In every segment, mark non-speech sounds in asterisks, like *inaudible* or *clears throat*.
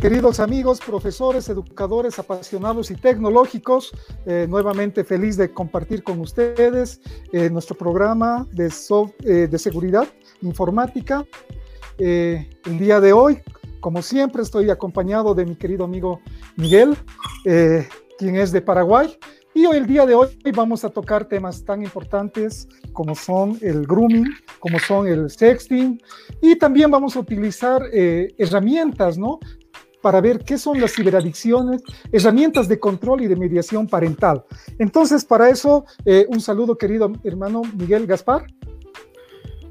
Queridos amigos, profesores, educadores, apasionados y tecnológicos, eh, nuevamente feliz de compartir con ustedes eh, nuestro programa de, eh, de seguridad informática. el día de hoy, como siempre, estoy acompañado de mi querido amigo Miguel, quien es de Paraguay. Y hoy, el día de hoy, vamos a tocar temas tan importantes como son el grooming, como son el sexting, y también vamos a utilizar herramientas, ¿no? Para ver qué son las ciberadicciones, herramientas de control y de mediación parental. Entonces, para eso, eh, un saludo, querido hermano Miguel Gaspar.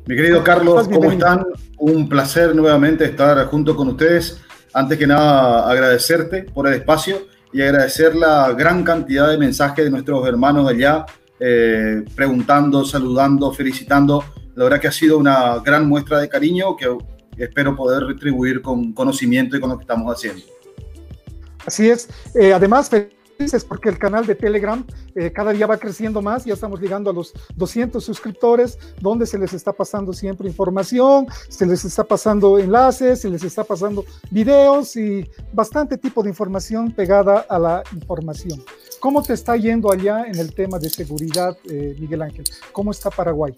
Mi querido Carlos, ¿cómo están? Un placer nuevamente estar junto con ustedes. Antes que nada, agradecerte por el espacio y agradecer la gran cantidad de mensajes de nuestros hermanos allá, eh, preguntando, saludando, felicitando. La verdad que ha sido una gran muestra de cariño que espero poder retribuir con conocimiento y con lo que estamos haciendo. Así es. Eh, además, felices porque el canal de Telegram eh, cada día va creciendo más, ya estamos llegando a los 200 suscriptores, donde se les está pasando siempre información, se les está pasando enlaces, se les está pasando videos y bastante tipo de información pegada a la información. ¿Cómo te está yendo allá en el tema de seguridad, eh, Miguel Ángel? ¿Cómo está Paraguay?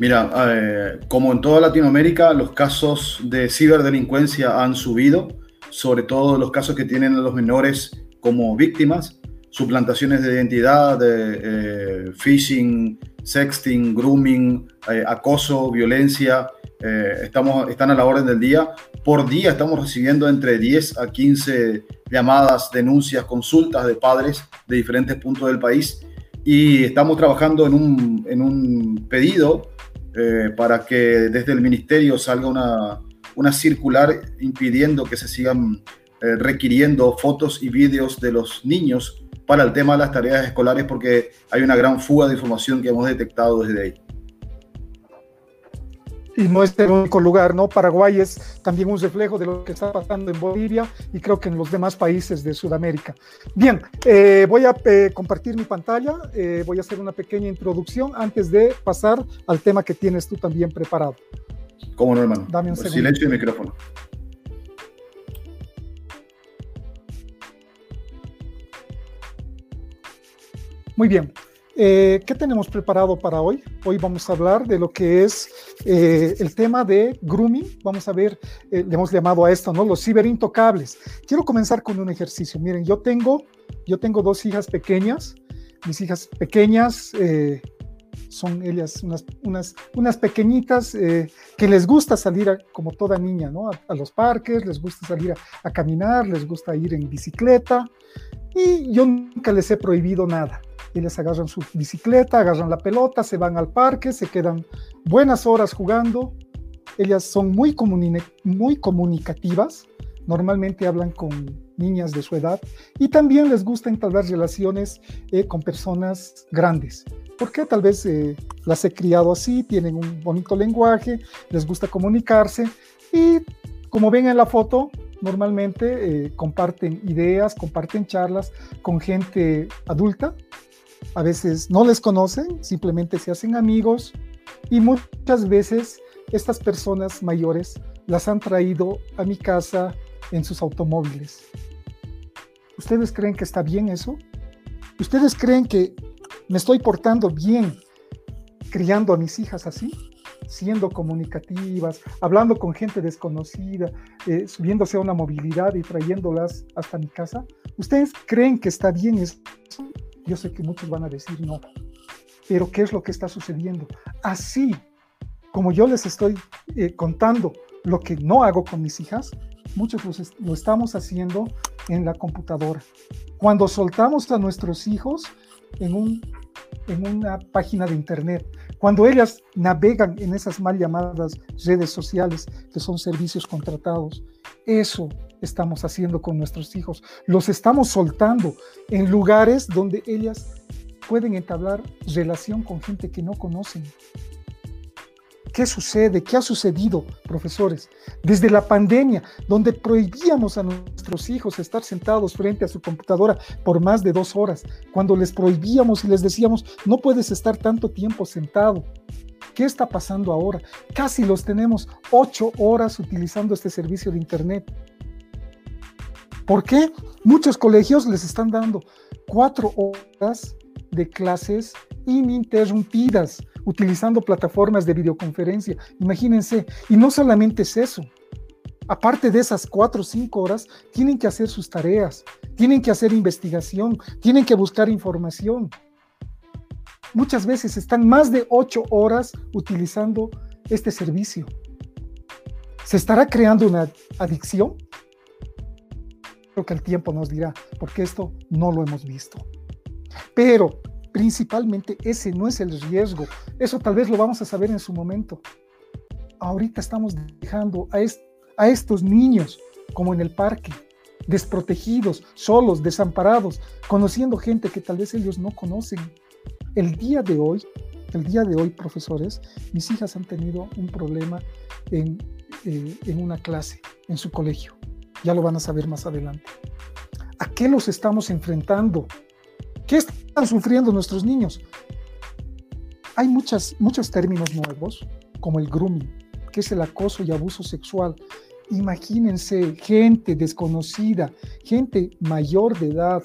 Mira, eh, como en toda Latinoamérica, los casos de ciberdelincuencia han subido, sobre todo los casos que tienen a los menores como víctimas, suplantaciones de identidad, de, eh, phishing, sexting, grooming, eh, acoso, violencia, estamos, están a la orden del día. Por día estamos recibiendo entre 10 a 15 llamadas, denuncias, consultas de padres de diferentes puntos del país y estamos trabajando en un, en un pedido eh, para que desde el ministerio salga una, una circular impidiendo que se sigan eh, requiriendo fotos y vídeos de los niños para el tema de las tareas escolares porque hay una gran fuga de información que hemos detectado desde ahí y no es el único lugar, ¿no? Paraguay es también un reflejo de lo que está pasando en Bolivia y creo que en los demás países de Sudamérica. Bien, eh, voy a eh, compartir mi pantalla, eh, voy a hacer una pequeña introducción antes de pasar al tema que tienes tú también preparado. ¿Cómo no, hermano? Dame un segundo. Silencio y micrófono. Muy bien. Eh, ¿Qué tenemos preparado para hoy? Hoy vamos a hablar de lo que es eh, el tema de grooming. Vamos a ver, eh, le hemos llamado a esto, ¿no? Los ciberintocables. Quiero comenzar con un ejercicio. Miren, yo tengo, yo tengo dos hijas pequeñas. Mis hijas pequeñas son ellas unas, unas, unas pequeñitas que les gusta salir como toda niña, ¿no? A, los parques, les gusta salir a caminar, les gusta ir en bicicleta. Y yo nunca les he prohibido nada ellas agarran su bicicleta, agarran la pelota, se van al parque, se quedan buenas horas jugando. Ellas son muy, muy comunicativas, normalmente hablan con niñas de su edad y también les gusta entablar relaciones eh, con personas grandes, porque tal vez eh, las he criado así, tienen un bonito lenguaje, les gusta comunicarse y como ven en la foto, normalmente eh, comparten ideas, comparten charlas con gente adulta a veces no les conocen, simplemente se hacen amigos y muchas veces estas personas mayores las han traído a mi casa en sus automóviles. ¿Ustedes creen que está bien eso? ¿Ustedes creen que me estoy portando bien criando a mis hijas así? siendo comunicativas, hablando con gente desconocida, eh, subiéndose a una movilidad y trayéndolas hasta mi casa. ¿Ustedes creen que está bien eso? Yo sé que muchos van a decir no, pero ¿qué es lo que está sucediendo? Así como yo les estoy eh, contando lo que no hago con mis hijas, muchos lo estamos haciendo en la computadora. Cuando soltamos a nuestros hijos en, un, en una página de internet, cuando ellas navegan en esas mal llamadas redes sociales, que son servicios contratados, eso estamos haciendo con nuestros hijos. Los estamos soltando en lugares donde ellas pueden entablar relación con gente que no conocen. ¿Qué sucede? ¿Qué ha sucedido, profesores? Desde la pandemia, donde prohibíamos a nuestros hijos estar sentados frente a su computadora por más de dos horas, cuando les prohibíamos y les decíamos, no puedes estar tanto tiempo sentado. ¿Qué está pasando ahora? Casi los tenemos ocho horas utilizando este servicio de Internet. ¿Por qué? Muchos colegios les están dando cuatro horas de clases ininterrumpidas utilizando plataformas de videoconferencia. Imagínense, y no solamente es eso. Aparte de esas cuatro o cinco horas, tienen que hacer sus tareas, tienen que hacer investigación, tienen que buscar información. Muchas veces están más de ocho horas utilizando este servicio. ¿Se estará creando una adicción? Creo que el tiempo nos dirá, porque esto no lo hemos visto. Pero principalmente ese no es el riesgo. Eso tal vez lo vamos a saber en su momento. Ahorita estamos dejando a, a estos niños como en el parque, desprotegidos, solos, desamparados, conociendo gente que tal vez ellos no conocen. El día de hoy, el día de hoy, profesores, mis hijas han tenido un problema en, eh, en una clase, en su colegio. Ya lo van a saber más adelante. ¿A qué los estamos enfrentando? ¿Qué están sufriendo nuestros niños? Hay muchas, muchos términos nuevos, como el grooming, que es el acoso y abuso sexual. Imagínense gente desconocida, gente mayor de edad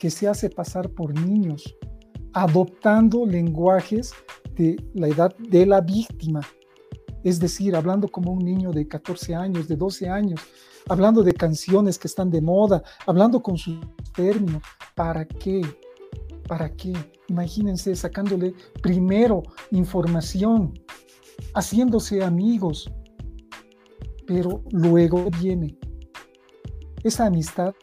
que se hace pasar por niños, adoptando lenguajes de la edad de la víctima. Es decir, hablando como un niño de 14 años, de 12 años, hablando de canciones que están de moda, hablando con sus términos. ¿Para qué? ¿Para qué? Imagínense sacándole primero información, haciéndose amigos, pero luego viene. Esa amistad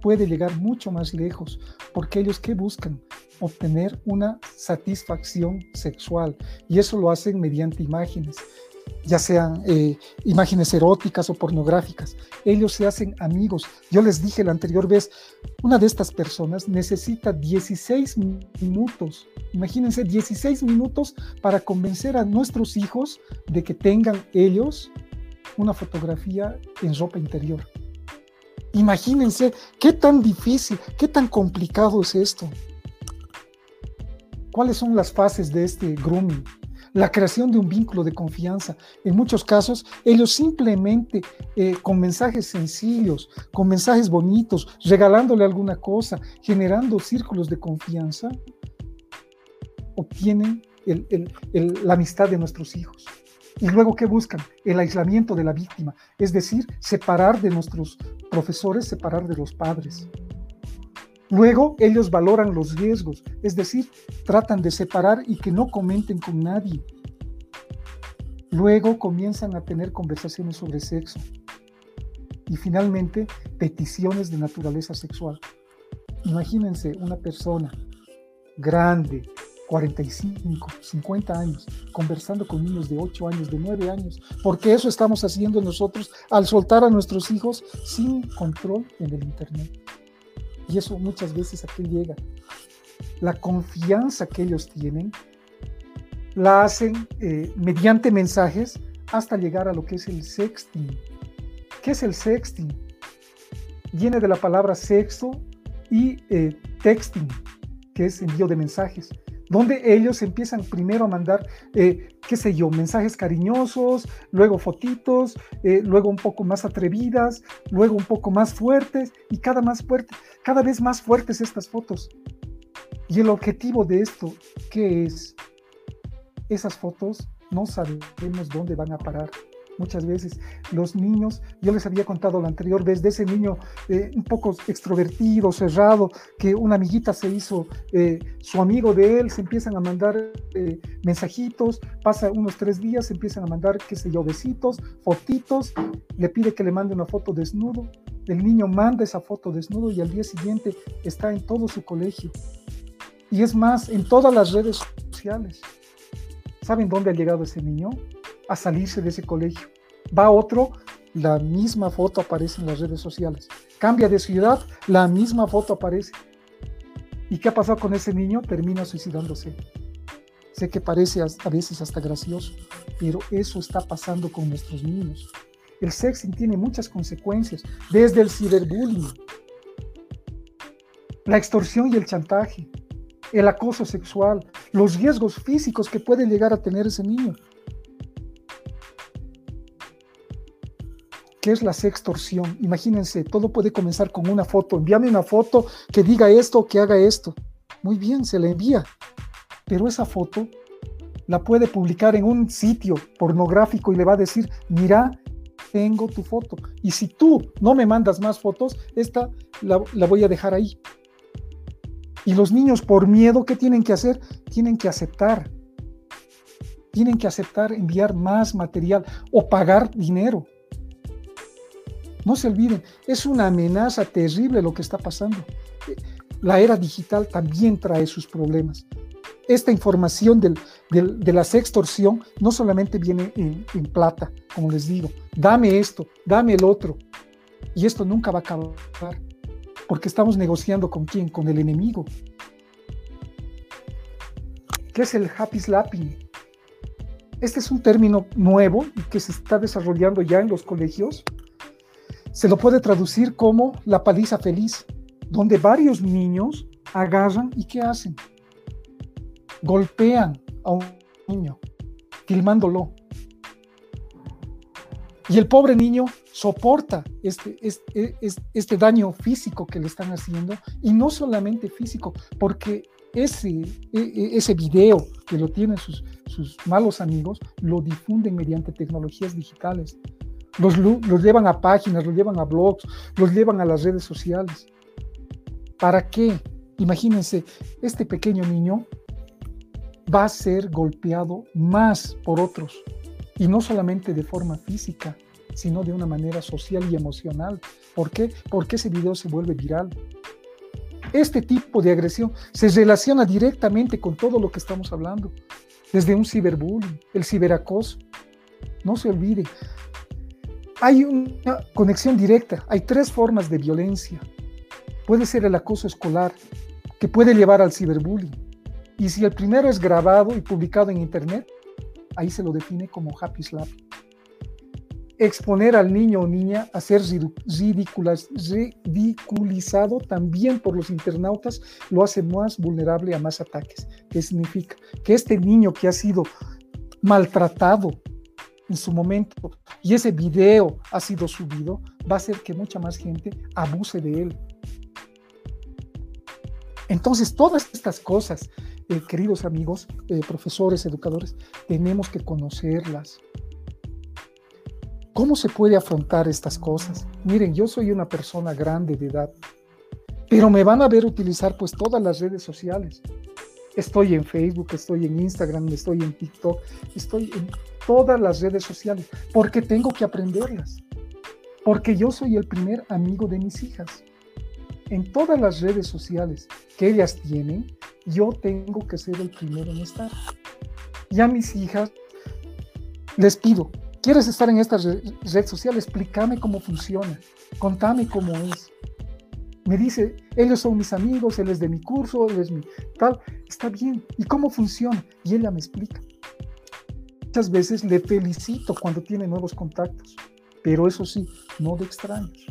puede llegar mucho más lejos, porque ellos que buscan obtener una satisfacción sexual y eso lo hacen mediante imágenes ya sean eh, imágenes eróticas o pornográficas. Ellos se hacen amigos. Yo les dije la anterior vez, una de estas personas necesita 16 minutos, imagínense 16 minutos para convencer a nuestros hijos de que tengan ellos una fotografía en ropa interior. Imagínense qué tan difícil, qué tan complicado es esto. ¿Cuáles son las fases de este grooming? la creación de un vínculo de confianza. En muchos casos, ellos simplemente eh, con mensajes sencillos, con mensajes bonitos, regalándole alguna cosa, generando círculos de confianza, obtienen la amistad de nuestros hijos. Y luego, ¿qué buscan? El aislamiento de la víctima, es decir, separar de nuestros profesores, separar de los padres. Luego ellos valoran los riesgos, es decir, tratan de separar y que no comenten con nadie. Luego comienzan a tener conversaciones sobre sexo. Y finalmente, peticiones de naturaleza sexual. Imagínense una persona grande, 45, 50 años, conversando con niños de 8 años, de 9 años, porque eso estamos haciendo nosotros al soltar a nuestros hijos sin control en el Internet. Y eso muchas veces a qué llega. La confianza que ellos tienen la hacen eh, mediante mensajes hasta llegar a lo que es el sexting. ¿Qué es el sexting? Viene de la palabra sexo y eh, texting, que es envío de mensajes donde ellos empiezan primero a mandar, eh, qué sé yo, mensajes cariñosos, luego fotitos, eh, luego un poco más atrevidas, luego un poco más fuertes y cada, más fuerte, cada vez más fuertes estas fotos. Y el objetivo de esto, ¿qué es? Esas fotos no sabemos dónde van a parar muchas veces. Los niños, yo les había contado la anterior vez de ese niño eh, un poco extrovertido, cerrado, que una amiguita se hizo eh, su amigo de él, se empiezan a mandar eh, mensajitos, pasa unos tres días, se empiezan a mandar, qué sé yo, besitos, fotitos, le pide que le mande una foto desnudo. El niño manda esa foto desnudo y al día siguiente está en todo su colegio. Y es más, en todas las redes sociales. ¿Saben dónde ha llegado ese niño? A salirse de ese colegio. Va otro, la misma foto aparece en las redes sociales. Cambia de ciudad, la misma foto aparece. ¿Y qué ha pasado con ese niño? Termina suicidándose. Sé que parece a veces hasta gracioso, pero eso está pasando con nuestros niños. El sexting tiene muchas consecuencias, desde el ciberbullying, la extorsión y el chantaje, el acoso sexual, los riesgos físicos que puede llegar a tener ese niño. Es la sextorsión. Imagínense, todo puede comenzar con una foto. Envíame una foto que diga esto, que haga esto. Muy bien, se le envía. Pero esa foto la puede publicar en un sitio pornográfico y le va a decir, mira, tengo tu foto. Y si tú no me mandas más fotos, esta la, la voy a dejar ahí. Y los niños por miedo, ¿qué tienen que hacer? Tienen que aceptar. Tienen que aceptar enviar más material o pagar dinero. No se olviden, es una amenaza terrible lo que está pasando. La era digital también trae sus problemas. Esta información de la sextorsión no solamente viene en, en plata, como les digo, dame esto, dame el otro. Y esto nunca va a acabar porque estamos negociando con quién, con el enemigo. ¿Qué es el happy slapping? Este es un término nuevo que se está desarrollando ya en los colegios. Se lo puede traducir como la paliza feliz, donde varios niños agarran y ¿qué hacen? Golpean a un niño, filmándolo. Y el pobre niño soporta este, este, este, daño físico que le están haciendo, y no solamente físico, porque ese, e, e, ese video que lo tienen sus, sus malos amigos, lo difunden mediante tecnologías digitales. Los, llevan a páginas, los llevan a blogs, los llevan a las redes sociales. ¿Para qué? Imagínense, este pequeño niño va a ser golpeado más por otros y no solamente de forma física, sino de una manera social y emocional. ¿Por qué? Porque ese video se vuelve viral. Este tipo de agresión se relaciona directamente con todo lo que estamos hablando, desde un ciberbullying, el ciberacoso. No se olvide, hay una conexión directa, hay tres formas de violencia. Puede ser el acoso escolar, que puede llevar al ciberbullying. Y si el primero es grabado y publicado en Internet, ahí se lo define como happy slap. Exponer al niño o niña a ser ridiculizado también por los internautas lo hace más vulnerable a más ataques. ¿Qué significa? Que este niño que ha sido maltratado en su momento y ese video ha sido subido, va a hacer que mucha más gente abuse de él. Entonces, todas estas cosas eh, queridos amigos, eh, profesores, educadores, tenemos que conocerlas. ¿Cómo se puede afrontar estas cosas? Miren, yo soy una persona grande de edad, pero me van a ver utilizar pues todas las redes sociales. Estoy en Facebook, estoy en Instagram, estoy en TikTok, estoy en todas las redes sociales, porque tengo que aprenderlas, porque yo soy el primer amigo de mis hijas. En todas las redes sociales que ellas tienen, yo tengo que ser el primero en estar. Y a mis hijas les pido, ¿quieres estar en esta red social? Explícame cómo funciona, contame cómo es. Me dice, ellos son mis amigos, él es de mi curso, él es mi tal, está bien. ¿Y cómo funciona? Y ella me explica. Muchas veces le felicito cuando tiene nuevos contactos, pero eso sí, no de extraños.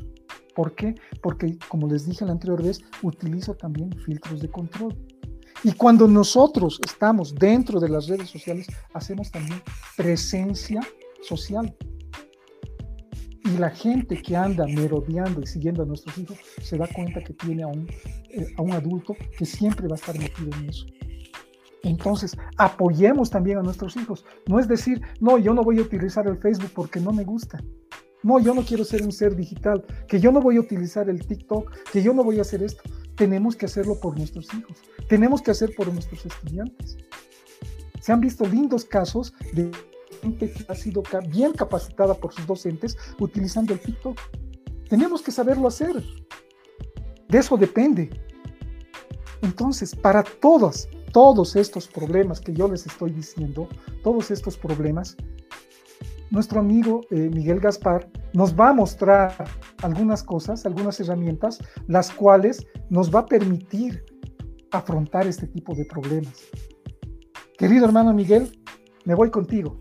¿Por qué? Porque, como les dije la anterior vez, utilizo también filtros de control. Y cuando nosotros estamos dentro de las redes sociales, hacemos también presencia social. La gente que anda merodeando y siguiendo a nuestros hijos se da cuenta que tiene a un, eh, a un adulto que siempre va a estar metido en eso. Entonces, apoyemos también a nuestros hijos. No es decir, no, yo no voy a utilizar el Facebook porque no me gusta. No, yo no quiero ser un ser digital, que yo no voy a utilizar el TikTok, que yo no voy a hacer esto tenemos que hacerlo por nuestros hijos, tenemos que hacer por nuestros estudiantes. Se han visto lindos casos de gente que ha sido bien capacitada por sus docentes utilizando el TikTok. Tenemos que saberlo hacer. De eso depende. Entonces, para todos, todos estos problemas que yo les estoy diciendo, todos estos problemas, nuestro amigo eh, Miguel Gaspar nos va a mostrar algunas cosas, algunas herramientas, las cuales nos va a permitir afrontar este tipo de problemas. Querido hermano Miguel, me voy contigo.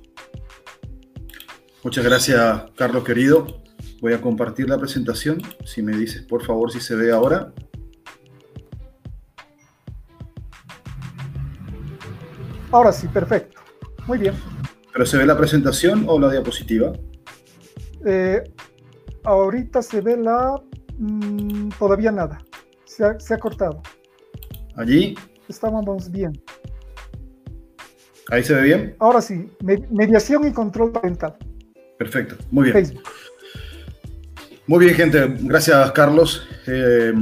Muchas gracias, Carlos querido. Voy a compartir la presentación. Si me dices, por favor, si se ve ahora. Ahora sí, perfecto. Muy bien. ¿Pero se ve la presentación o la diapositiva? Eh, ahorita se ve la... Mm, todavía nada. Se ha, se ha cortado. Allí. Estábamos bien. ¿Ahí se ve bien? Ahora sí, mediación y control parental. Perfecto, muy bien. Muy bien, gente. Gracias, Carlos. Eh,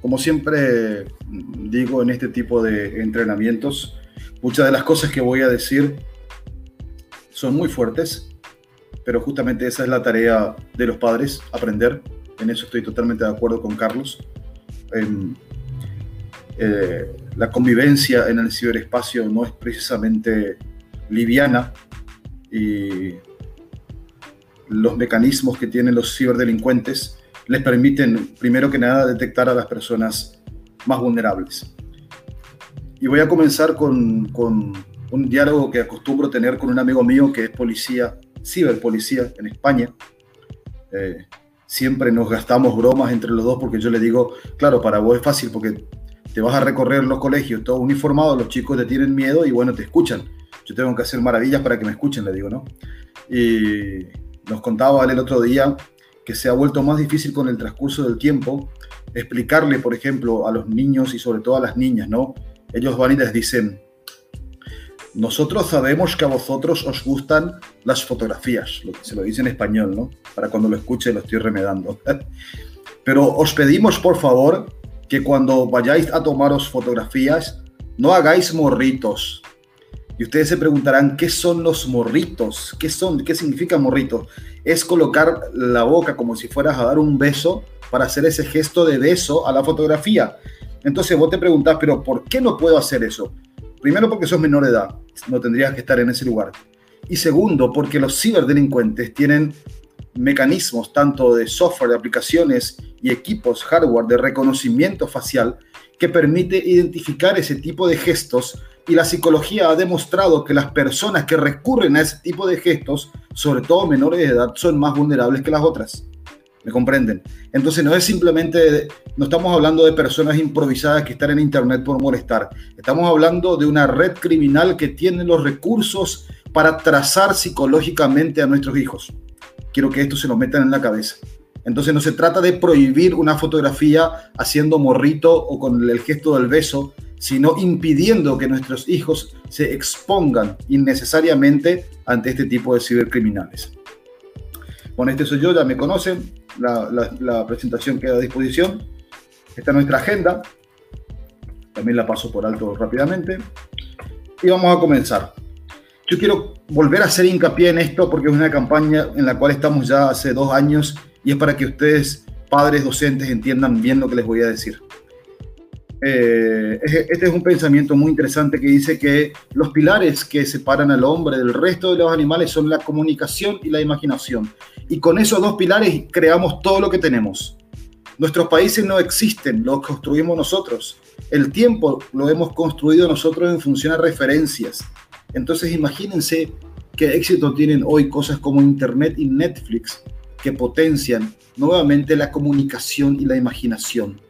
como siempre digo en este tipo de entrenamientos, muchas de las cosas que voy a decir son muy fuertes, pero justamente esa es la tarea de los padres, aprender. En eso estoy totalmente de acuerdo con Carlos. Eh, la convivencia en el ciberespacio no es precisamente liviana y los mecanismos que tienen los ciberdelincuentes les permiten, primero que nada, detectar a las personas más vulnerables. Y voy a comenzar con, con un diálogo que acostumbro tener con un amigo mío que es policía, ciberpolicía en España. Eh, siempre nos gastamos bromas entre los dos porque yo le digo, claro, para vos es fácil porque te vas a recorrer los colegios todo uniformado, los chicos te tienen miedo y bueno, te escuchan. Yo tengo que hacer maravillas para que me escuchen, le digo, ¿no? Y nos contaba él el otro día que se ha vuelto más difícil con el transcurso del tiempo explicarle, por ejemplo, a los niños y sobre todo a las niñas, ¿no? Ellos van y les dicen, nosotros sabemos que a vosotros os gustan las fotografías, se lo dice en español, ¿no? Para cuando lo escuche lo estoy remedando. *laughs* Pero os pedimos, por favor, que cuando vayáis a tomaros fotografías, no hagáis morritos. Y ustedes se preguntarán, ¿qué son los morritos? ¿Qué son? ¿Qué significa morrito? Es colocar la boca como si fueras a dar un beso para hacer ese gesto de beso a la fotografía. Entonces vos te preguntás, pero ¿por qué no puedo hacer eso? Primero porque sos menor de edad, no tendrías que estar en ese lugar. Y segundo, porque los ciberdelincuentes tienen mecanismos tanto de software, de aplicaciones y equipos hardware de reconocimiento facial que permite identificar ese tipo de gestos y la psicología ha demostrado que las personas que recurren a ese tipo de gestos, sobre todo menores de edad, son más vulnerables que las otras. ¿Me comprenden? Entonces no es simplemente, no estamos hablando de personas improvisadas que están en Internet por molestar. Estamos hablando de una red criminal que tiene los recursos para trazar psicológicamente a nuestros hijos. Quiero que esto se lo metan en la cabeza. Entonces no se trata de prohibir una fotografía haciendo morrito o con el gesto del beso, sino impidiendo que nuestros hijos se expongan innecesariamente ante este tipo de cibercriminales. Bueno, este soy yo, ya me conocen, la, presentación queda a disposición. Esta es nuestra agenda, también la paso por alto rápidamente. Y vamos a comenzar. Yo quiero volver a hacer hincapié en esto porque es una campaña en la cual estamos ya hace dos años y es para que ustedes, padres, docentes, entiendan bien lo que les voy a decir. Eh, este es un pensamiento muy interesante que dice que los pilares que separan al hombre del resto de los animales son la comunicación y la imaginación. Y con esos dos pilares creamos todo lo que tenemos. Nuestros países no existen, los construimos nosotros. El tiempo lo hemos construido nosotros en función a referencias. Entonces imagínense qué éxito tienen hoy cosas como Internet y Netflix que potencian nuevamente la comunicación y la imaginación.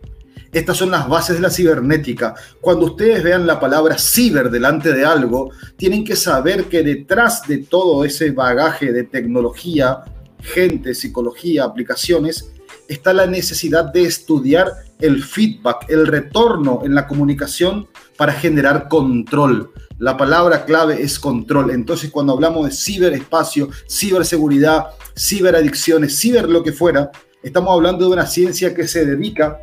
Estas son las bases de la cibernética. Cuando ustedes vean la palabra ciber delante de algo, tienen que saber que detrás de todo ese bagaje de tecnología, gente, psicología, aplicaciones, está la necesidad de estudiar el feedback, el retorno en la comunicación para generar control. La palabra clave es control. Entonces, cuando hablamos de ciberespacio, ciberseguridad, ciberadicciones, ciber lo que fuera, estamos hablando de una ciencia que se dedica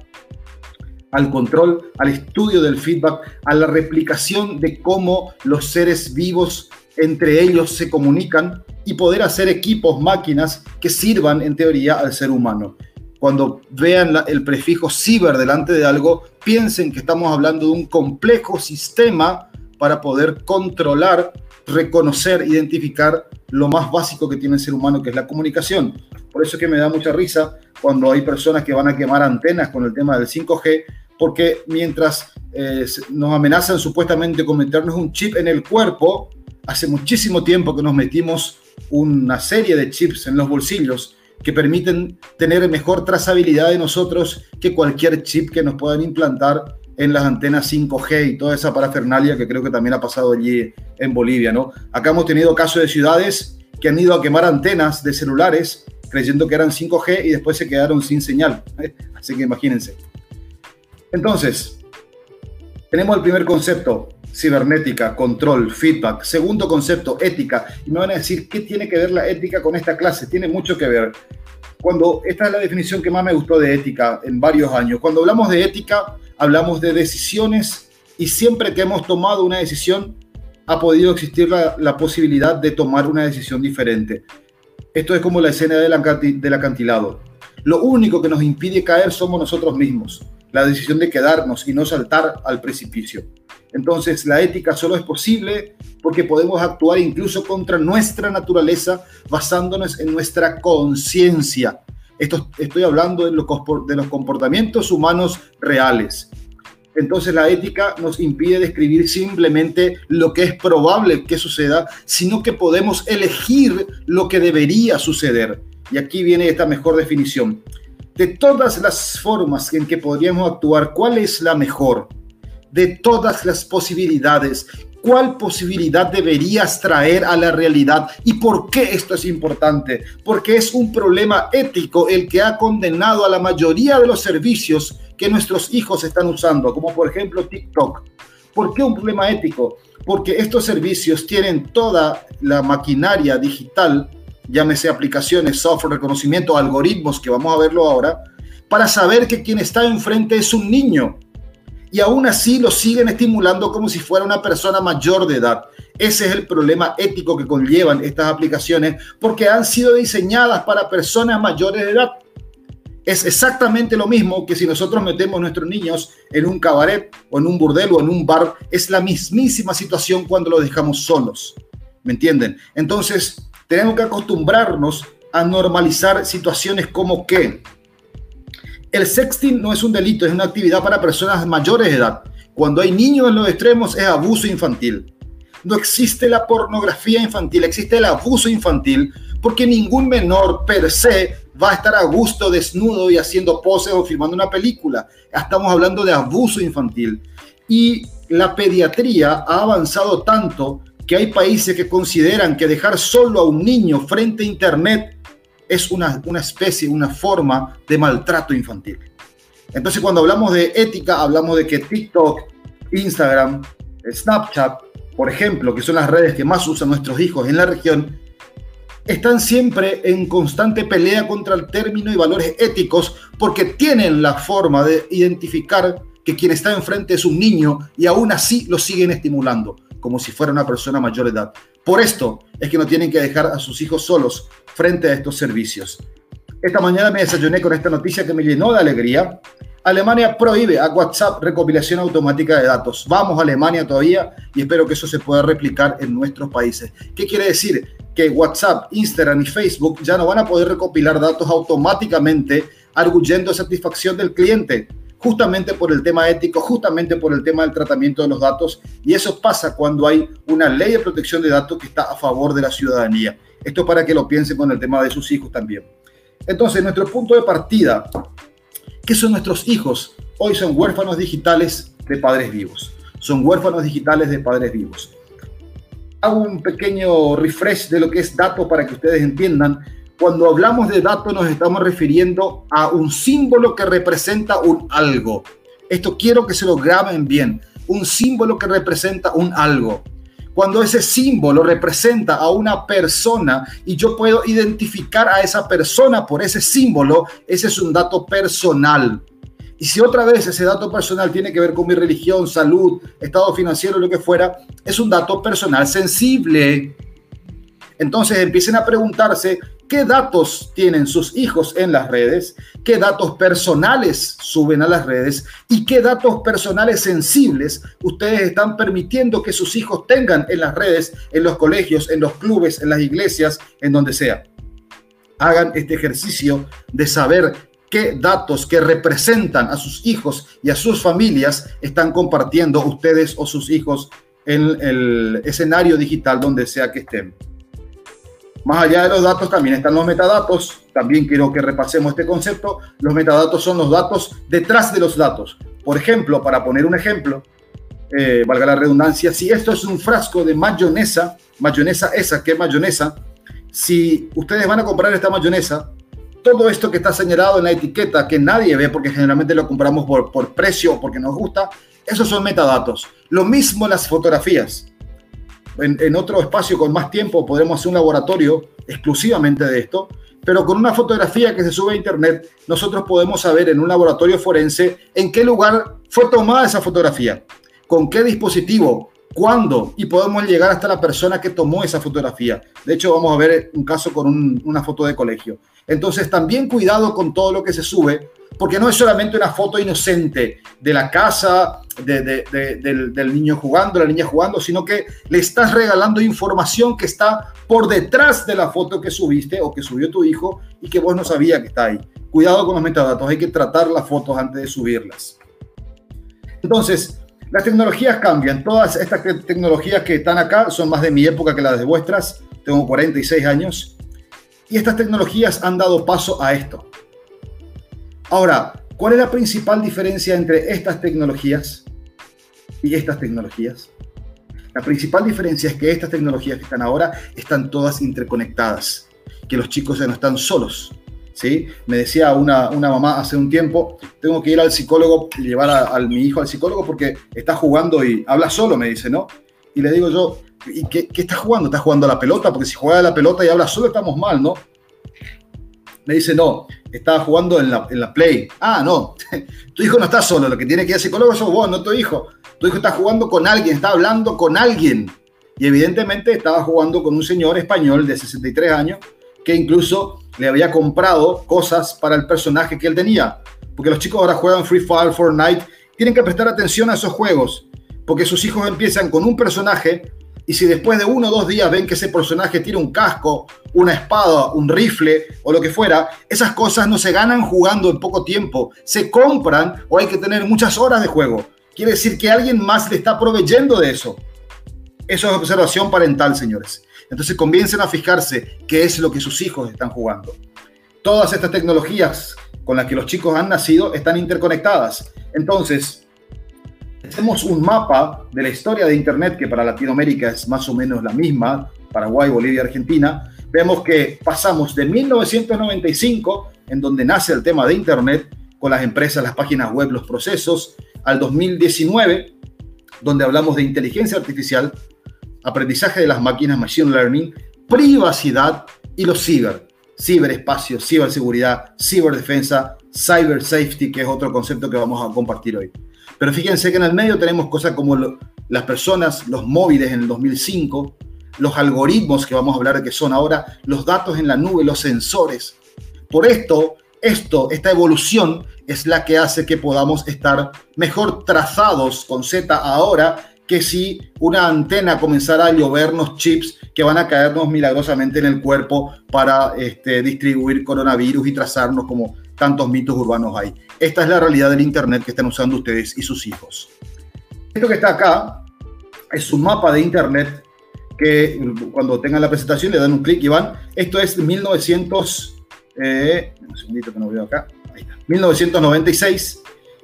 al control, al estudio del feedback, a la replicación de cómo los seres vivos entre ellos se comunican y poder hacer equipos, máquinas que sirvan en teoría al ser humano. Cuando vean el prefijo ciber delante de algo, piensen que estamos hablando de un complejo sistema para poder controlar, reconocer, identificar lo más básico que tiene el ser humano, que es la comunicación. Por eso es que me da mucha risa cuando hay personas que van a quemar antenas con el tema del 5G, porque mientras eh, nos amenazan supuestamente con meternos un chip en el cuerpo, hace muchísimo tiempo que nos metimos una serie de chips en los bolsillos que permiten tener mejor trazabilidad de nosotros que cualquier chip que nos puedan implantar en las antenas 5G y toda esa parafernalia que creo que también ha pasado allí en Bolivia, ¿no? Acá hemos tenido casos de ciudades que han ido a quemar antenas de celulares creyendo que eran 5G y después se quedaron sin señal. Así que imagínense. Entonces, tenemos el primer concepto, cibernética, control, feedback. Segundo concepto, ética. Y me van a decir, ¿qué tiene que ver la ética con esta clase? Tiene mucho que ver. Cuando, esta es la definición que más me gustó de ética en varios años. Cuando hablamos de ética, hablamos de decisiones y siempre que hemos tomado una decisión, ha podido existir la, posibilidad de tomar una decisión diferente. Esto es como la escena del, del acantilado. Lo único que nos impide caer somos nosotros mismos, la decisión de quedarnos y no saltar al precipicio. Entonces la ética solo es posible porque podemos actuar incluso contra nuestra naturaleza basándonos en nuestra conciencia. Esto, estoy hablando de los, de los comportamientos humanos reales. Entonces la ética nos impide describir simplemente lo que es probable que suceda, sino que podemos elegir lo que debería suceder. Y aquí viene esta mejor definición. De todas las formas en que podríamos actuar, ¿cuál es la mejor? De todas las posibilidades, ¿cuál posibilidad deberías traer a la realidad? ¿Y por qué esto es importante? Porque es un problema ético el que ha condenado a la mayoría de los servicios que nuestros hijos están usando, como por ejemplo TikTok. ¿Por qué un problema ético? Porque estos servicios tienen toda la maquinaria digital, llámese aplicaciones, software, reconocimiento, algoritmos, que vamos a verlo ahora, para saber que quien está enfrente es un niño. Y aún así lo siguen estimulando como si fuera una persona mayor de edad. Ese es el problema ético que conllevan estas aplicaciones porque han sido diseñadas para personas mayores de edad es exactamente lo mismo que si nosotros metemos a nuestros niños en un cabaret o en un burdel o en un bar. Es la mismísima situación cuando los dejamos solos. ¿Me entienden? Entonces, tenemos que acostumbrarnos a normalizar situaciones como que el sexting no es un delito, es una actividad para personas mayores de edad. Cuando hay niños en los extremos es abuso infantil. No existe la pornografía infantil, existe el abuso infantil, porque ningún menor per se va a estar a gusto desnudo y haciendo poses o filmando una película. Estamos hablando de abuso infantil. Y la pediatría ha avanzado tanto que hay países que consideran que dejar solo a un niño frente a Internet es una, una especie, una forma de maltrato infantil. Entonces cuando hablamos de ética, hablamos de que TikTok, Instagram, Snapchat, por ejemplo, que son las redes que más usan nuestros hijos en la región, están siempre en constante pelea contra el término y valores éticos porque tienen la forma de identificar que quien está enfrente es un niño y aún así lo siguen estimulando como si fuera una persona mayor edad. Por esto es que no tienen que dejar a sus hijos solos frente a estos servicios. Esta mañana me desayuné con esta noticia que me llenó de alegría. Alemania prohíbe a WhatsApp recopilación automática de datos. Vamos a Alemania todavía y espero que eso se pueda replicar en nuestros países. ¿Qué quiere decir? que WhatsApp, Instagram y Facebook ya no van a poder recopilar datos automáticamente, arguyendo satisfacción del cliente, justamente por el tema ético, justamente por el tema del tratamiento de los datos. Y eso pasa cuando hay una ley de protección de datos que está a favor de la ciudadanía. Esto para que lo piensen con el tema de sus hijos también. Entonces, nuestro punto de partida, ¿qué son nuestros hijos? Hoy son huérfanos digitales de padres vivos. Son huérfanos digitales de padres vivos hago un pequeño refresh de lo que es dato para que ustedes entiendan. Cuando hablamos de dato nos estamos refiriendo a un símbolo que representa un algo. Esto quiero que se lo graben bien. Un símbolo que representa un algo. Cuando ese símbolo representa a una persona y yo puedo identificar a esa persona por ese símbolo, ese es un dato personal. Y si otra vez ese dato personal tiene que ver con mi religión, salud, estado financiero, lo que fuera, es un dato personal sensible. Entonces empiecen a preguntarse qué datos tienen sus hijos en las redes, qué datos personales suben a las redes y qué datos personales sensibles ustedes están permitiendo que sus hijos tengan en las redes, en los colegios, en los clubes, en las iglesias, en donde sea. Hagan este ejercicio de saber qué datos que representan a sus hijos y a sus familias están compartiendo ustedes o sus hijos en el escenario digital donde sea que estén. Más allá de los datos también están los metadatos. También quiero que repasemos este concepto. Los metadatos son los datos detrás de los datos. Por ejemplo, para poner un ejemplo, eh, valga la redundancia, si esto es un frasco de mayonesa, mayonesa esa, ¿qué mayonesa? Si ustedes van a comprar esta mayonesa, todo esto que está señalado en la etiqueta, que nadie ve porque generalmente lo compramos por, por precio o porque nos gusta, esos son metadatos. Lo mismo las fotografías. En, otro espacio con más tiempo podremos hacer un laboratorio exclusivamente de esto, pero con una fotografía que se sube a internet, nosotros podemos saber en un laboratorio forense en qué lugar fue tomada esa fotografía, con qué dispositivo, cuándo, y podemos llegar hasta la persona que tomó esa fotografía. De hecho, vamos a ver un caso con una foto de colegio. Entonces, también cuidado con todo lo que se sube, porque no es solamente una foto inocente de la casa, del, niño jugando, la niña jugando, sino que le estás regalando información que está por detrás de la foto que subiste o que subió tu hijo y que vos no sabías que está ahí. Cuidado con los metadatos, hay que tratar las fotos antes de subirlas. Entonces, las tecnologías cambian. Todas estas tecnologías que están acá son más de mi época que las de vuestras. Tengo 46 años y estas tecnologías han dado paso a esto. Ahora, ¿cuál es la principal diferencia entre estas tecnologías y estas tecnologías? La principal diferencia es que estas tecnologías que están ahora están todas interconectadas, que los chicos ya no están solos. ¿sí? Me decía una, una mamá hace un tiempo, tengo que ir al psicólogo llevar a, mi hijo al psicólogo porque está jugando y habla solo, me dice, ¿no? Y le digo yo, ¿y qué, estás jugando? ¿Estás jugando a la pelota? Porque si juega a la pelota y habla solo, estamos mal, ¿no? Me dice, no, estaba jugando en la, en la Play. Ah, no, *laughs* tu hijo no está solo, lo que tiene que ir al psicólogo sos vos, no tu hijo. Tu hijo está jugando con alguien, está hablando con alguien. Y evidentemente estaba jugando con un señor español de 63 años que incluso le había comprado cosas para el personaje que él tenía. Porque los chicos ahora juegan Free Fire, Fortnite, tienen que prestar atención a esos juegos, porque sus hijos empiezan con un personaje y si después de uno o dos días ven que ese personaje tiene un casco, una espada, un rifle o lo que fuera, esas cosas no se ganan jugando en poco tiempo, se compran o hay que tener muchas horas de juego. Quiere decir que alguien más le está proveyendo de eso. Eso es observación parental, señores. Entonces comiencen a fijarse qué es lo que sus hijos están jugando. Todas estas tecnologías con las que los chicos han nacido están interconectadas. Entonces, Hacemos un mapa de la historia de Internet, que para Latinoamérica es más o menos la misma, Paraguay, Bolivia, Argentina. Vemos que pasamos de 1995, en donde nace el tema de Internet, con las empresas, las páginas web, los procesos, al 2019, donde hablamos de inteligencia artificial, aprendizaje de las máquinas, machine learning, privacidad y los ciber, ciberespacio, ciberseguridad, ciberdefensa, cyber safety, que es otro concepto que vamos a compartir hoy. Pero fíjense que en el medio tenemos cosas como las personas, los móviles en el 2005, los algoritmos que vamos a hablar de que son ahora, los datos en la nube, los sensores. Por esto, esto, esta evolución es la que hace que podamos estar mejor trazados con Z ahora que si una antena comenzara a llovernos chips que van a caernos milagrosamente en el cuerpo para este, distribuir coronavirus y trazarnos como tantos mitos urbanos hay. Esta es la realidad del Internet que están usando ustedes y sus hijos. Esto que está acá es un mapa de Internet que cuando tengan la presentación le dan un clic y van. Esto es 1900, eh, un segundito que no veo acá, ahí está, 1996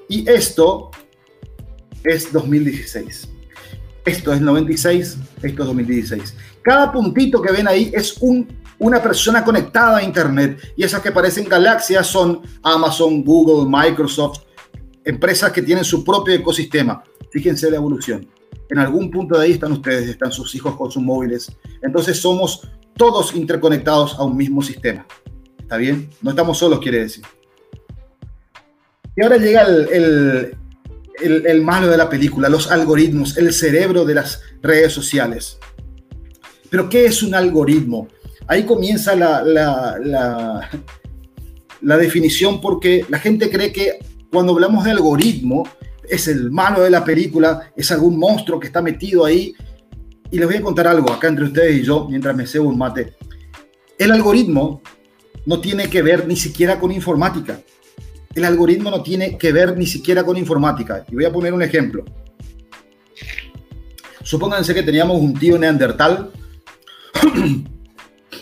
y esto es 2016. Esto es 96, esto es 2016. Cada puntito que ven ahí es un una persona conectada a Internet. Y esas que parecen galaxias son Amazon, Google, Microsoft, empresas que tienen su propio ecosistema. Fíjense la evolución. En algún punto de ahí están ustedes, están sus hijos con sus móviles. Entonces somos todos interconectados a un mismo sistema. ¿Está bien? No estamos solos, quiere decir. Y ahora llega el, el, malo de la película, los algoritmos, el cerebro de las redes sociales. Pero ¿qué es un algoritmo? Ahí comienza la, la, la, definición porque la gente cree que cuando hablamos de algoritmo es el malo de la película, es algún monstruo que está metido ahí. Y les voy a contar algo acá entre ustedes y yo mientras me cebo un mate. El algoritmo no tiene que ver ni siquiera con informática. El algoritmo no tiene que ver ni siquiera con informática. Y voy a poner un ejemplo. Supónganse que teníamos un tío neandertal *clears throat*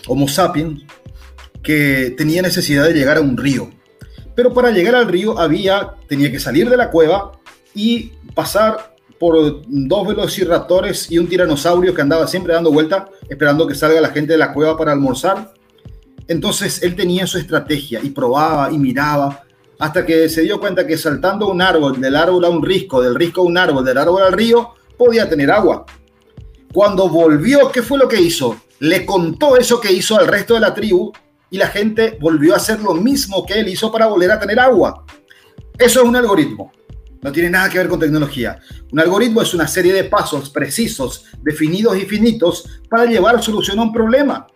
Homo sapiens, que tenía necesidad de llegar a un río. Pero para llegar al río había, tenía que salir de la cueva y pasar por dos velociraptores y un tiranosaurio que andaba siempre dando vueltas, esperando que salga la gente de la cueva para almorzar. Entonces él tenía su estrategia y probaba y miraba hasta que se dio cuenta que saltando un árbol, del árbol a un risco, del risco a un árbol, del árbol al río, podía tener agua. Cuando volvió, ¿qué fue lo que hizo? Le contó eso que hizo al resto de la tribu y la gente volvió a hacer lo mismo que él hizo para volver a tener agua. Eso es un algoritmo. No tiene nada que ver con tecnología. Un algoritmo es una serie de pasos precisos, definidos y finitos para llevar solución a un problema.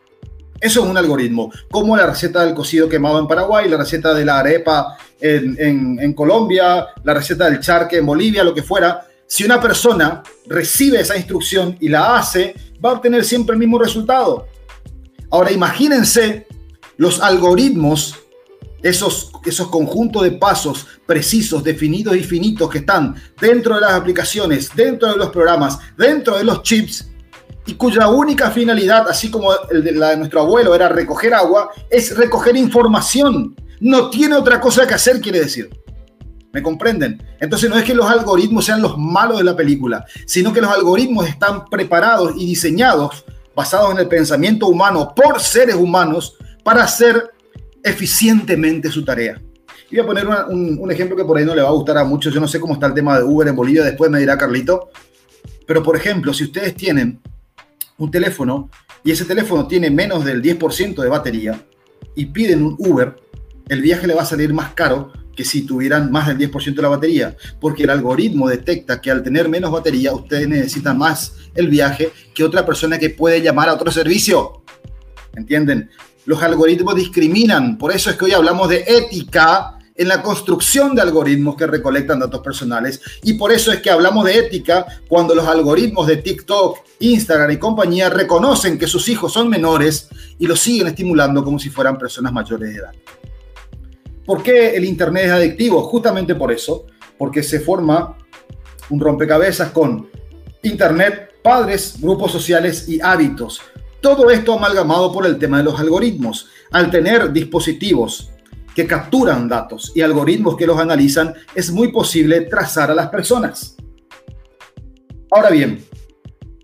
Eso es un algoritmo, como la receta del cocido quemado en Paraguay, la receta de la arepa en, en Colombia, la receta del charque en Bolivia, lo que fuera. Si una persona recibe esa instrucción y la hace, va a obtener siempre el mismo resultado. Ahora imagínense los algoritmos, esos, esos conjuntos de pasos precisos, definidos y finitos que están dentro de las aplicaciones, dentro de los programas, dentro de los chips, y cuya única finalidad, así como la de nuestro abuelo era recoger agua, es recoger información. No tiene otra cosa que hacer, quiere decir. ¿Me comprenden? Entonces no es que los algoritmos sean los malos de la película, sino que los algoritmos están preparados y diseñados basados en el pensamiento humano por seres humanos para hacer eficientemente su tarea. Y voy a poner un, ejemplo que por ahí no le va a gustar a muchos. Yo no sé cómo está el tema de Uber en Bolivia, después me dirá Carlito. Pero por ejemplo, si ustedes tienen un teléfono y ese teléfono tiene menos del 10% de batería y piden un Uber, el viaje le va a salir más caro que si tuvieran más del 10% de la batería, porque el algoritmo detecta que al tener menos batería ustedes necesitan más el viaje que otra persona que puede llamar a otro servicio. ¿Entienden? Los algoritmos discriminan, por eso es que hoy hablamos de ética en la construcción de algoritmos que recolectan datos personales y por eso es que hablamos de ética cuando los algoritmos de TikTok, Instagram y compañía reconocen que sus hijos son menores y los siguen estimulando como si fueran personas mayores de edad. ¿Por qué el Internet es adictivo? Justamente por eso, porque se forma un rompecabezas con Internet, padres, grupos sociales y hábitos. Todo esto amalgamado por el tema de los algoritmos. Al tener dispositivos que capturan datos y algoritmos que los analizan, es muy posible trazar a las personas. Ahora bien,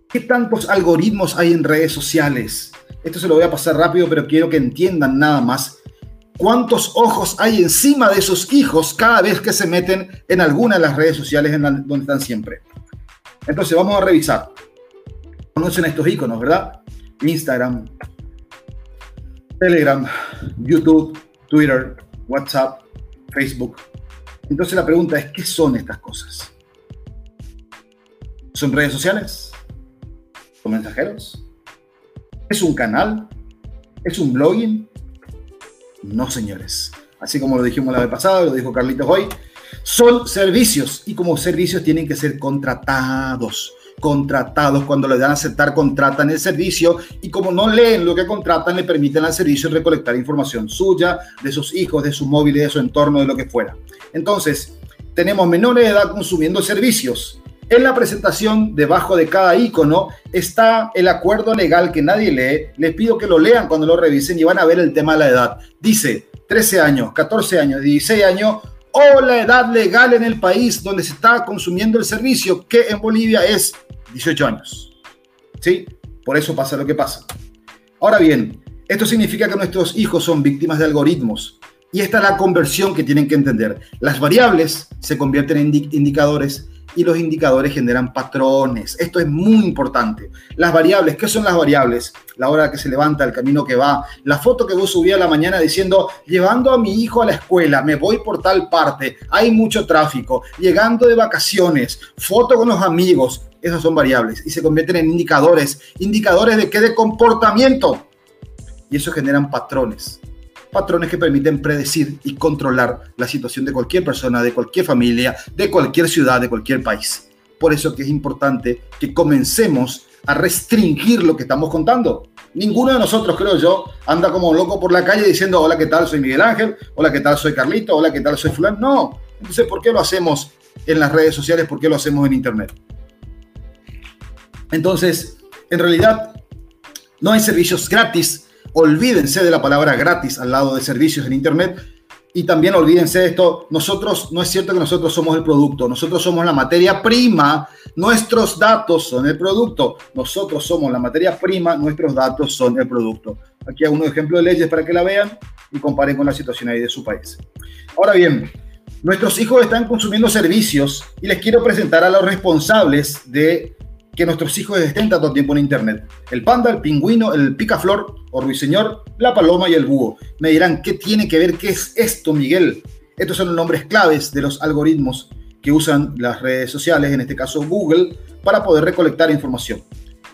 ¿qué tantos algoritmos hay en redes sociales? Esto se lo voy a pasar rápido, pero quiero que entiendan nada más cuántos ojos hay encima de sus hijos cada vez que se meten en alguna de las redes sociales en donde están siempre. Entonces vamos a revisar. Conocen estos iconos, ¿verdad? Instagram, Telegram, YouTube, Twitter, WhatsApp, Facebook. Entonces la pregunta es, ¿qué son estas cosas? ¿Son redes sociales? ¿Son mensajeros? ¿Es un canal? ¿Es un blogging? No, señores. Así como lo dijimos la vez pasada, lo dijo Carlitos hoy, son servicios y como servicios tienen que ser contratados. Contratados, cuando le dan a aceptar, contratan el servicio y como no leen lo que contratan, le permiten al servicio recolectar información suya, de sus hijos, de su móvil, de su entorno, de lo que fuera. Entonces, tenemos menores de edad consumiendo servicios en la presentación, debajo de cada icono, está el acuerdo legal que nadie lee. Les pido que lo lean cuando lo revisen y van a ver el tema de la edad. Dice 13 años, 14 años, 16 años o la edad legal en el país donde se está consumiendo el servicio, que en Bolivia es 18 años. ¿Sí? Por eso pasa lo que pasa. Ahora bien, esto significa que nuestros hijos son víctimas de algoritmos. Y esta es la conversión que tienen que entender. Las variables se convierten en indicadores y los indicadores generan patrones. Esto es muy importante. Las variables, ¿qué son las variables? La hora que se levanta, el camino que va, la foto que vos subí a la mañana diciendo, llevando a mi hijo a la escuela, me voy por tal parte, hay mucho tráfico, llegando de vacaciones, foto con los amigos, esas son variables y se convierten en indicadores. ¿Indicadores de qué? De comportamiento. Y eso generan patrones patrones que permiten predecir y controlar la situación de cualquier persona, de cualquier familia, de cualquier ciudad, de cualquier país. Por eso que es importante que comencemos a restringir lo que estamos contando. Ninguno de nosotros, creo yo, anda como loco por la calle diciendo, hola, ¿qué tal? Soy Miguel Ángel, hola, ¿qué tal? Soy Carlito, hola, ¿qué tal? Soy fulano. No. Entonces, ¿por qué lo hacemos en las redes sociales? ¿Por qué lo hacemos en Internet? Entonces, en realidad, no hay servicios gratis Olvídense de la palabra gratis al lado de servicios en Internet. Y también olvídense de esto, nosotros, no es cierto que nosotros somos el producto, nosotros somos la materia prima, nuestros datos son el producto, nosotros somos la materia prima, nuestros datos son el producto. Aquí hago un ejemplo de leyes para que la vean y comparen con la situación ahí de su país. Ahora bien, nuestros hijos están consumiendo servicios y les quiero presentar a los responsables de que nuestros hijos estén tanto tiempo en Internet. El panda, el pingüino, el picaflor o ruiseñor, la paloma y el búho. Me dirán, ¿qué tiene que ver? ¿Qué es esto, Miguel? Estos son los nombres claves de los algoritmos que usan las redes sociales, en este caso Google, para poder recolectar información.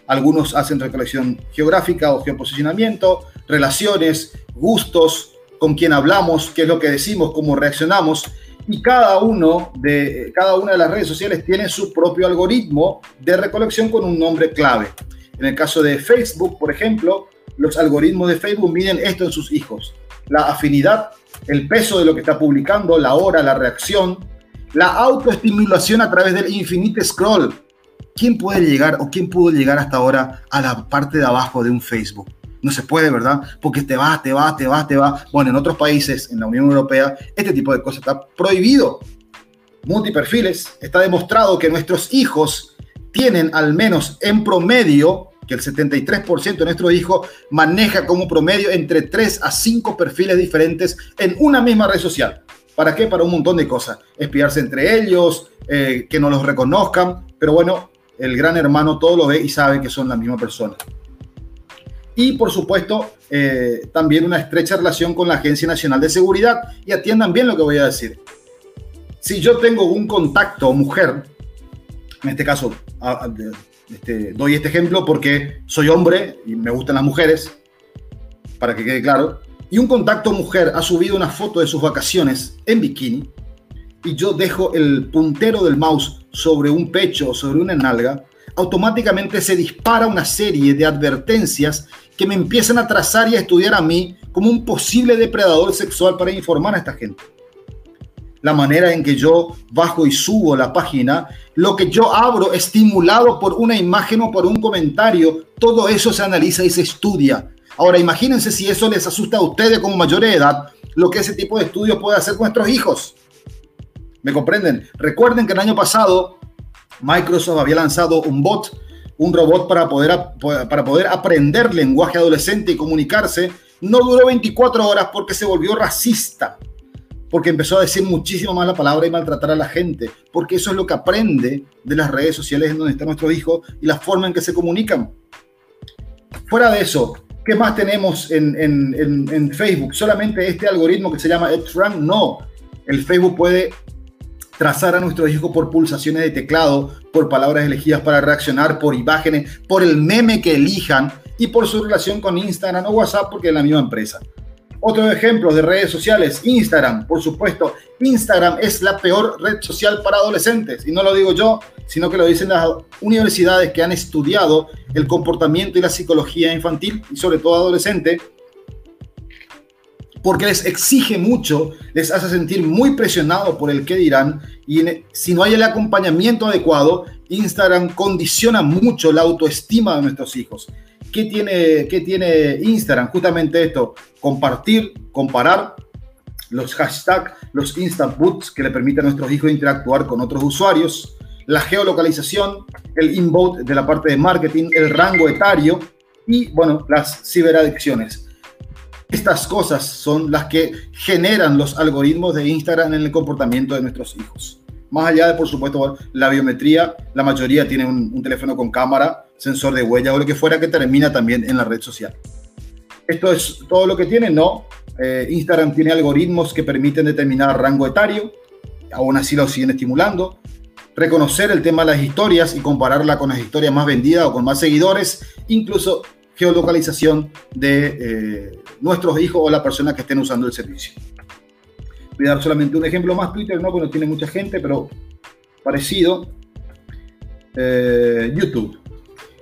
Algunos hacen recolección geográfica o geoposicionamiento, relaciones, gustos, con quién hablamos, qué es lo que decimos, cómo reaccionamos y cada, uno de, cada una de las redes sociales tiene su propio algoritmo de recolección con un nombre clave. En el caso de Facebook, por ejemplo, los algoritmos de Facebook miden esto en sus hijos. La afinidad, el peso de lo que está publicando, la hora, la reacción, la autoestimulación a través del infinite scroll. ¿Quién puede llegar o quién pudo llegar hasta ahora a la parte de abajo de un Facebook? No se puede, ¿verdad? Porque te va, te va, te va, te va. Bueno, en otros países, en la Unión Europea, este tipo de cosas está prohibido. Multiperfiles, está demostrado que nuestros hijos tienen al menos en promedio, que el 73% de nuestros hijos maneja como promedio entre 3 a 5 perfiles diferentes en una misma red social. ¿Para qué? Para un montón de cosas. Espiarse entre ellos, eh, que no los reconozcan, pero bueno, el gran hermano todo lo ve y sabe que son la misma persona y por supuesto eh, también una estrecha relación con la Agencia Nacional de Seguridad. Y atiendan bien lo que voy a decir. Si yo tengo un contacto mujer, en este caso este, doy este ejemplo porque soy hombre y me gustan las mujeres, para que quede claro, y un contacto mujer ha subido una foto de sus vacaciones en bikini, y yo dejo el puntero del mouse sobre un pecho o sobre una nalga, automáticamente se dispara una serie de advertencias que me empiezan a trazar y a estudiar a mí como un posible depredador sexual para informar a esta gente. La manera en que yo bajo y subo la página, lo que yo abro estimulado por una imagen o por un comentario, todo eso se analiza y se estudia. Ahora imagínense si eso les asusta a ustedes como mayores de edad, lo que ese tipo de estudios puede hacer con nuestros hijos. ¿Me comprenden? Recuerden que el año pasado Microsoft había lanzado un bot un robot para poder, para poder aprender lenguaje adolescente y comunicarse, no duró 24 horas porque se volvió racista, porque empezó a decir muchísimo más la palabra y maltratar a la gente, porque eso es lo que aprende de las redes sociales en donde está nuestro hijo y la forma en que se comunican. Fuera de eso, ¿qué más tenemos en, en, en Facebook? ¿Solamente este algoritmo que se llama EdFrank? No, el Facebook puede trazar a nuestros hijos por pulsaciones de teclado, por palabras elegidas para reaccionar, por imágenes, por el meme que elijan y por su relación con Instagram o WhatsApp porque es la misma empresa. Otro ejemplo de redes sociales, Instagram, por supuesto. Instagram es la peor red social para adolescentes. Y no lo digo yo, sino que lo dicen las universidades que han estudiado el comportamiento y la psicología infantil y sobre todo adolescente porque les exige mucho, les hace sentir muy presionado por el que dirán y si no hay el acompañamiento adecuado, Instagram condiciona mucho la autoestima de nuestros hijos. ¿Qué tiene, qué tiene Instagram? Justamente esto, compartir, comparar los hashtags, los instant boots que le permiten a nuestros hijos interactuar con otros usuarios, la geolocalización, el inbound de la parte de marketing, el rango etario y, bueno, las ciberadicciones estas cosas son las que generan los algoritmos de Instagram en el comportamiento de nuestros hijos. Más allá de, por supuesto, la biometría, la mayoría tiene un, teléfono con cámara, sensor de huella o lo que fuera que termina también en la red social. Esto es todo lo que tiene, no. Eh, Instagram tiene algoritmos que permiten determinar rango etario, aún así lo siguen estimulando. Reconocer el tema de las historias y compararla con las historias más vendidas o con más seguidores, incluso geolocalización de eh, nuestros hijos o la persona que estén usando el servicio. Voy a dar solamente un ejemplo más, Twitter no, porque tiene mucha gente, pero parecido. Eh, YouTube.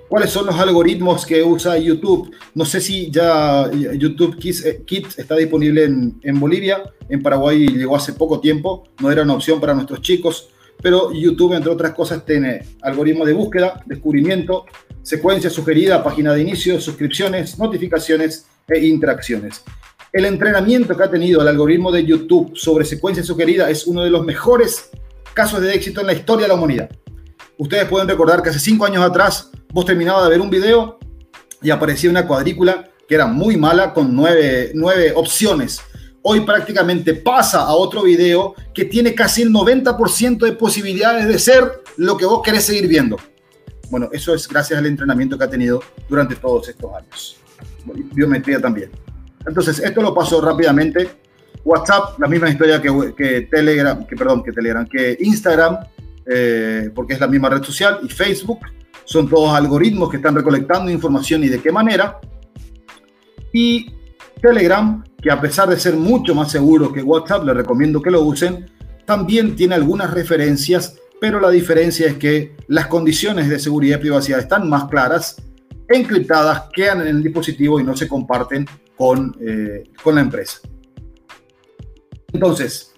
¿Cuáles son los algoritmos que usa YouTube? No sé si ya YouTube Kids, eh, está disponible en, en, Bolivia, en Paraguay llegó hace poco tiempo, no era una opción para nuestros chicos, pero YouTube, entre otras cosas, tiene algoritmos de búsqueda, descubrimiento, secuencia sugerida, página de inicio, suscripciones, notificaciones e interacciones. El entrenamiento que ha tenido el algoritmo de YouTube sobre secuencia sugerida es uno de los mejores casos de éxito en la historia de la humanidad. Ustedes pueden recordar que hace cinco años atrás vos terminabas de ver un video y aparecía una cuadrícula que era muy mala con nueve, nueve opciones. Hoy prácticamente pasa a otro video que tiene casi el 90% de posibilidades de ser lo que vos querés seguir viendo. Bueno, eso es gracias al entrenamiento que ha tenido durante todos estos años. Biometría también. Entonces, esto lo paso rápidamente. WhatsApp, la misma historia que, que Telegram, que perdón, que Telegram, que Instagram, eh, porque es la misma red social, y Facebook. Son todos algoritmos que están recolectando información y de qué manera. Y Telegram, que a pesar de ser mucho más seguro que WhatsApp, les recomiendo que lo usen, también tiene algunas referencias, pero la diferencia es que las condiciones de seguridad y privacidad están más claras, encriptadas, quedan en el dispositivo y no se comparten con, eh, con la empresa. Entonces,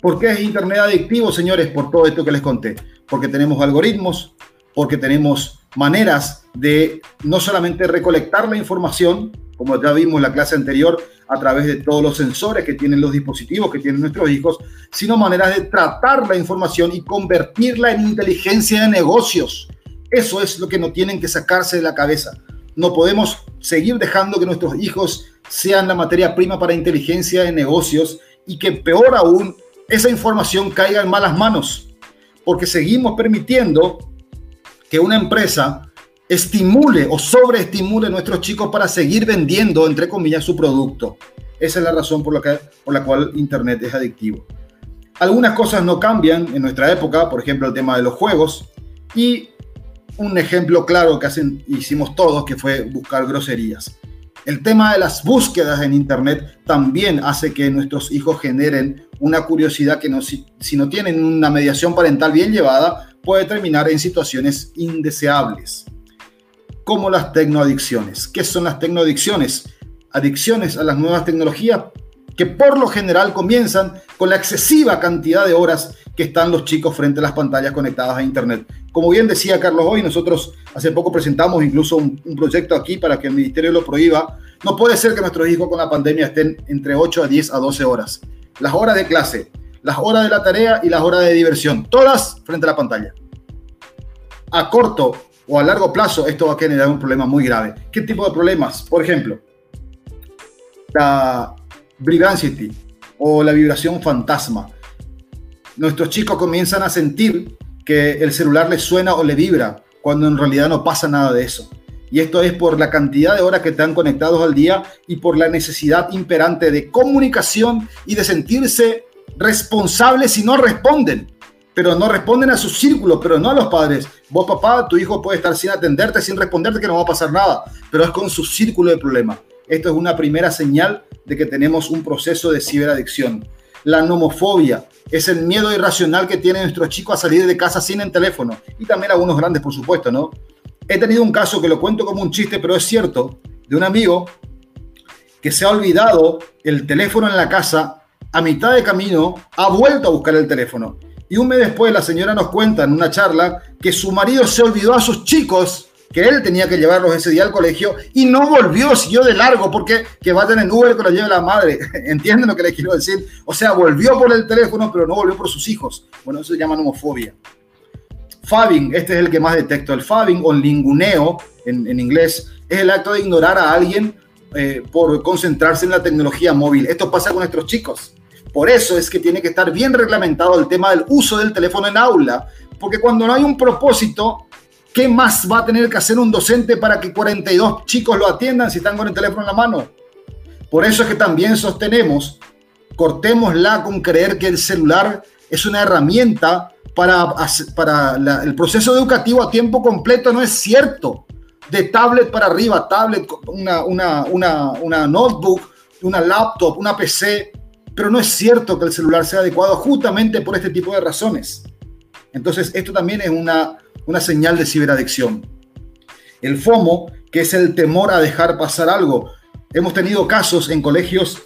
¿por qué es Internet adictivo, señores? Por todo esto que les conté. Porque tenemos algoritmos, porque tenemos maneras de no solamente recolectar la información, como ya vimos en la clase anterior, a través de todos los sensores que tienen los dispositivos que tienen nuestros hijos, sino maneras de tratar la información y convertirla en inteligencia de negocios. Eso es lo que no tienen que sacarse de la cabeza. No podemos seguir dejando que nuestros hijos sean la materia prima para inteligencia de negocios y que peor aún, esa información caiga en malas manos, porque seguimos permitiendo que una empresa estimule o sobreestimule a nuestros chicos para seguir vendiendo, entre comillas, su producto. Esa es la razón por la, que, por la cual Internet es adictivo. Algunas cosas no cambian en nuestra época, por ejemplo, el tema de los juegos. Y un ejemplo claro que hacen, hicimos todos, que fue buscar groserías. El tema de las búsquedas en Internet también hace que nuestros hijos generen una curiosidad que si no tienen una mediación parental bien llevada, puede terminar en situaciones indeseables como las tecnoadicciones. ¿Qué son las tecnoadicciones? Adicciones a las nuevas tecnologías que por lo general comienzan con la excesiva cantidad de horas que están los chicos frente a las pantallas conectadas a Internet. Como bien decía Carlos hoy, nosotros hace poco presentamos incluso un, un, proyecto aquí para que el ministerio lo prohíba. No puede ser que nuestros hijos con la pandemia estén entre 8 a 10 a 12 horas. Las horas de clase, las horas de la tarea y las horas de diversión, todas frente a la pantalla. A corto o a largo plazo esto va a generar un problema muy grave. ¿Qué tipo de problemas? Por ejemplo, la Brigancity o la vibración fantasma. Nuestros chicos comienzan a sentir que el celular les suena o le vibra, cuando en realidad no pasa nada de eso. Y esto es por la cantidad de horas que están conectados al día y por la necesidad imperante de comunicación y de sentirse responsables si no responden pero no responden a su círculo, pero no a los padres. Vos, papá, tu hijo puede estar sin atenderte, sin responderte, que no va a pasar nada, pero es con su círculo de problemas. Esto es una primera señal de que tenemos un proceso de ciberadicción. La nomofobia es el miedo irracional que tienen nuestros chicos a salir de casa sin el teléfono. Y también algunos grandes, por supuesto, ¿no? He tenido un caso que lo cuento como un chiste, pero es cierto, de un amigo que se ha olvidado el teléfono en la casa, a mitad de camino ha vuelto a buscar el teléfono y un mes después la señora nos cuenta en una charla que su marido se olvidó a sus chicos, que él tenía que llevarlos ese día al colegio y no volvió, siguió de largo porque que vayan en Uber que lo lleve la madre. *laughs* ¿Entienden lo que les quiero decir? O sea, volvió por el teléfono, pero no volvió por sus hijos. Bueno, eso se llama homofobia. Fabbing, este es el que más detecto. El fabbing o linguneo en, en inglés es el acto de ignorar a alguien eh, por concentrarse en la tecnología móvil. Esto pasa con nuestros chicos. Por eso es que tiene que estar bien reglamentado el tema del uso del teléfono en aula, porque cuando no hay un propósito, ¿qué más va a tener que hacer un docente para que 42 chicos lo atiendan si están con el teléfono en la mano? Por eso es que también sostenemos, cortémosla con creer que el celular es una herramienta para, para el proceso educativo a tiempo completo, no es cierto. De tablet para arriba, tablet, una, una, una, una notebook, una laptop, una PC, pero no es cierto que el celular sea adecuado justamente por este tipo de razones. Entonces, esto también es una, una señal de ciberadicción. El FOMO, que es el temor a dejar pasar algo. Hemos tenido casos en colegios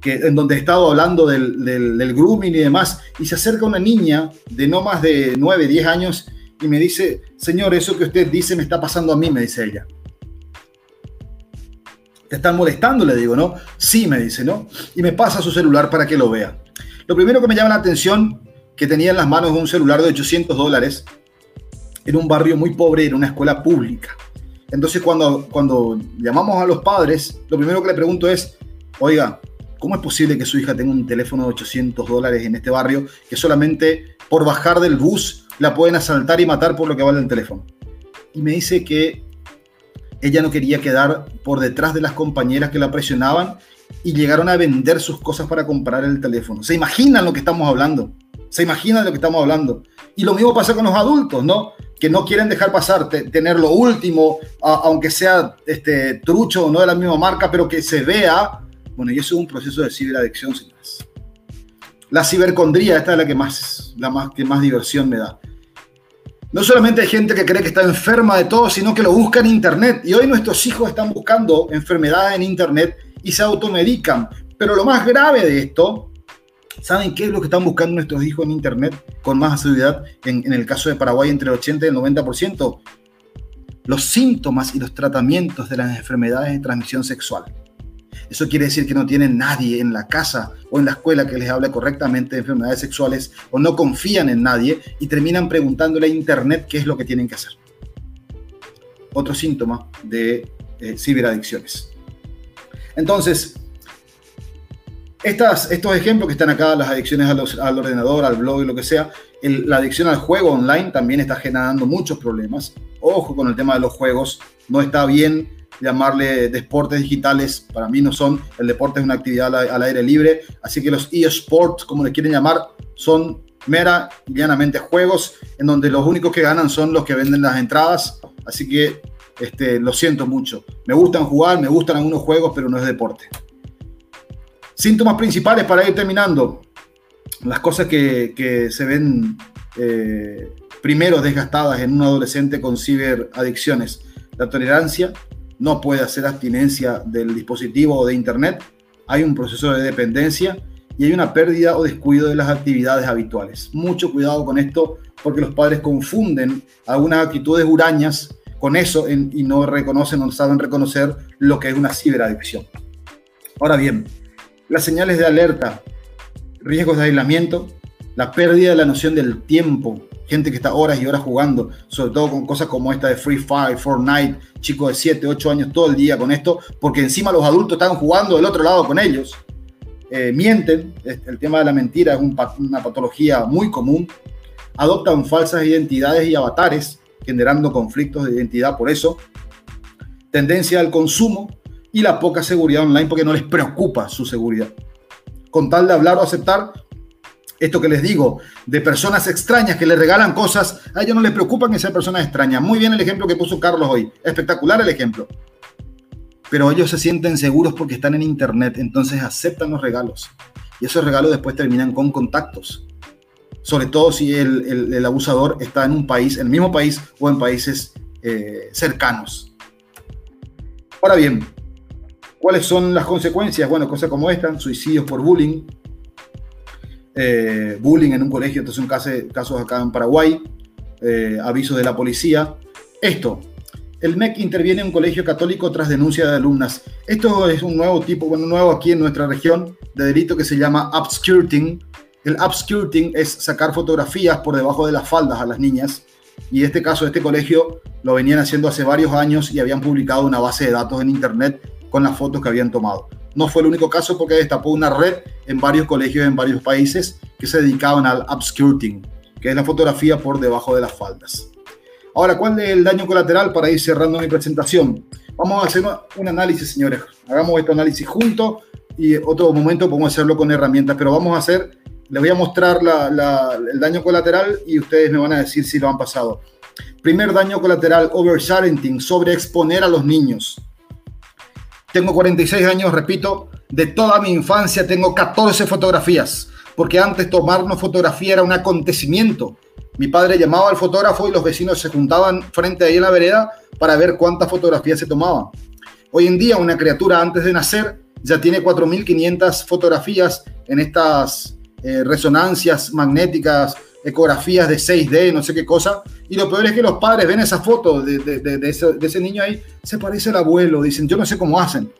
que, en donde he estado hablando del, del, grooming y demás, y se acerca una niña de no más de 9, 10 años y me dice, señor, eso que usted dice me está pasando a mí, me dice ella te están molestando, le digo, ¿no? Sí, me dice, ¿no? Y me pasa su celular para que lo vea. Lo primero que me llama la atención, que tenía en las manos un celular de 800 dólares, en un barrio muy pobre, en una escuela pública. Entonces cuando, cuando llamamos a los padres, lo primero que le pregunto es, oiga, ¿cómo es posible que su hija tenga un teléfono de 800 dólares en este barrio que solamente por bajar del bus la pueden asaltar y matar por lo que vale el teléfono? Y me dice que ella no quería quedar por detrás de las compañeras que la presionaban y llegaron a vender sus cosas para comprar el teléfono. ¿Se imaginan lo que estamos hablando? ¿Se imaginan lo que estamos hablando? Y lo mismo pasa con los adultos, ¿no? Que no quieren dejar pasar, tener lo último, aunque sea este, trucho o no de la misma marca, pero que se vea. Bueno, y eso es un proceso de ciberadicción más. La cibercondría, esta es la que más, la más, que más diversión me da. No solamente hay gente que cree que está enferma de todo, sino que lo busca en Internet. Y hoy nuestros hijos están buscando enfermedades en Internet y se automedican. Pero lo más grave de esto, ¿saben qué es lo que están buscando nuestros hijos en Internet con más asiduidad? En, en el caso de Paraguay, entre el 80 y el 90%. Los síntomas y los tratamientos de las enfermedades de transmisión sexual. Eso quiere decir que no tienen nadie en la casa o en la escuela que les hable correctamente de enfermedades sexuales o no confían en nadie y terminan preguntándole a Internet qué es lo que tienen que hacer. Otro síntoma de eh, ciberadicciones. Entonces, estas, estos ejemplos que están acá, las adicciones al ordenador, al blog y lo que sea, la adicción al juego online también está generando muchos problemas. Ojo con el tema de los juegos, no está bien llamarle deportes digitales, para mí no son, el deporte es una actividad al, aire libre, así que los eSports, como le quieren llamar, son mera y llanamente juegos en donde los únicos que ganan son los que venden las entradas, así que este, lo siento mucho. Me gustan jugar, me gustan algunos juegos, pero no es deporte. Síntomas principales para ir terminando. Las cosas que, se ven eh, primero desgastadas en un adolescente con ciberadicciones. La tolerancia, no puede hacer abstinencia del dispositivo o de Internet, hay un proceso de dependencia y hay una pérdida o descuido de las actividades habituales. Mucho cuidado con esto porque los padres confunden algunas actitudes hurañas con eso y no reconocen o no saben reconocer lo que es una ciberadicción. Ahora bien, las señales de alerta, riesgos de aislamiento, la pérdida de la noción del tiempo, gente que está horas y horas jugando, sobre todo con cosas como esta de Free Fire, Fortnite, chicos de 7, 8 años todo el día con esto, porque encima los adultos están jugando del otro lado con ellos. Eh, mienten, el tema de la mentira es una patología muy común, adoptan falsas identidades y avatares, generando conflictos de identidad por eso, tendencia al consumo y la poca seguridad online porque no les preocupa su seguridad. Con tal de hablar o aceptar, esto que les digo, de personas extrañas que le regalan cosas, a ellos no les preocupan que sean personas extrañas. Muy bien el ejemplo que puso Carlos hoy, espectacular el ejemplo. Pero ellos se sienten seguros porque están en Internet, entonces aceptan los regalos. Y esos regalos después terminan con contactos. Sobre todo si el, abusador está en un país, en el mismo país o en países eh, cercanos. Ahora bien, ¿cuáles son las consecuencias? Bueno, cosas como esta, suicidios por bullying, eh, bullying en un colegio, estos son casos, casos acá en Paraguay, eh, avisos de la policía. Esto, el MEC interviene en un colegio católico tras denuncia de alumnas. Esto es un nuevo tipo, bueno, nuevo aquí en nuestra región de delito que se llama upskirting. El upskirting es sacar fotografías por debajo de las faldas a las niñas. Y este caso, este colegio lo venían haciendo hace varios años y habían publicado una base de datos en internet con las fotos que habían tomado. No fue el único caso porque destapó una red en varios colegios en varios países que se dedicaban al upskirting, que es la fotografía por debajo de las faldas. Ahora, ¿cuál es el daño colateral para ir cerrando mi presentación? Vamos a hacer un análisis, señores. Hagamos este análisis juntos y otro momento podemos hacerlo con herramientas, pero vamos a hacer, les voy a mostrar el daño colateral y ustedes me van a decir si lo han pasado. Primer daño colateral, oversharing, sobreexponer a los niños. Tengo 46 años, repito, de toda mi infancia tengo 14 fotografías, porque antes tomarnos fotografía era un acontecimiento. Mi padre llamaba al fotógrafo y los vecinos se juntaban frente ahí en la vereda para ver cuántas fotografías se tomaban. Hoy en día una criatura antes de nacer ya tiene 4.500 fotografías en estas eh, resonancias magnéticas ecografías de 6D, no sé qué cosa. Y lo peor es que los padres ven esa foto de, de, ese, niño ahí, se parece al abuelo, dicen, yo no sé cómo hacen.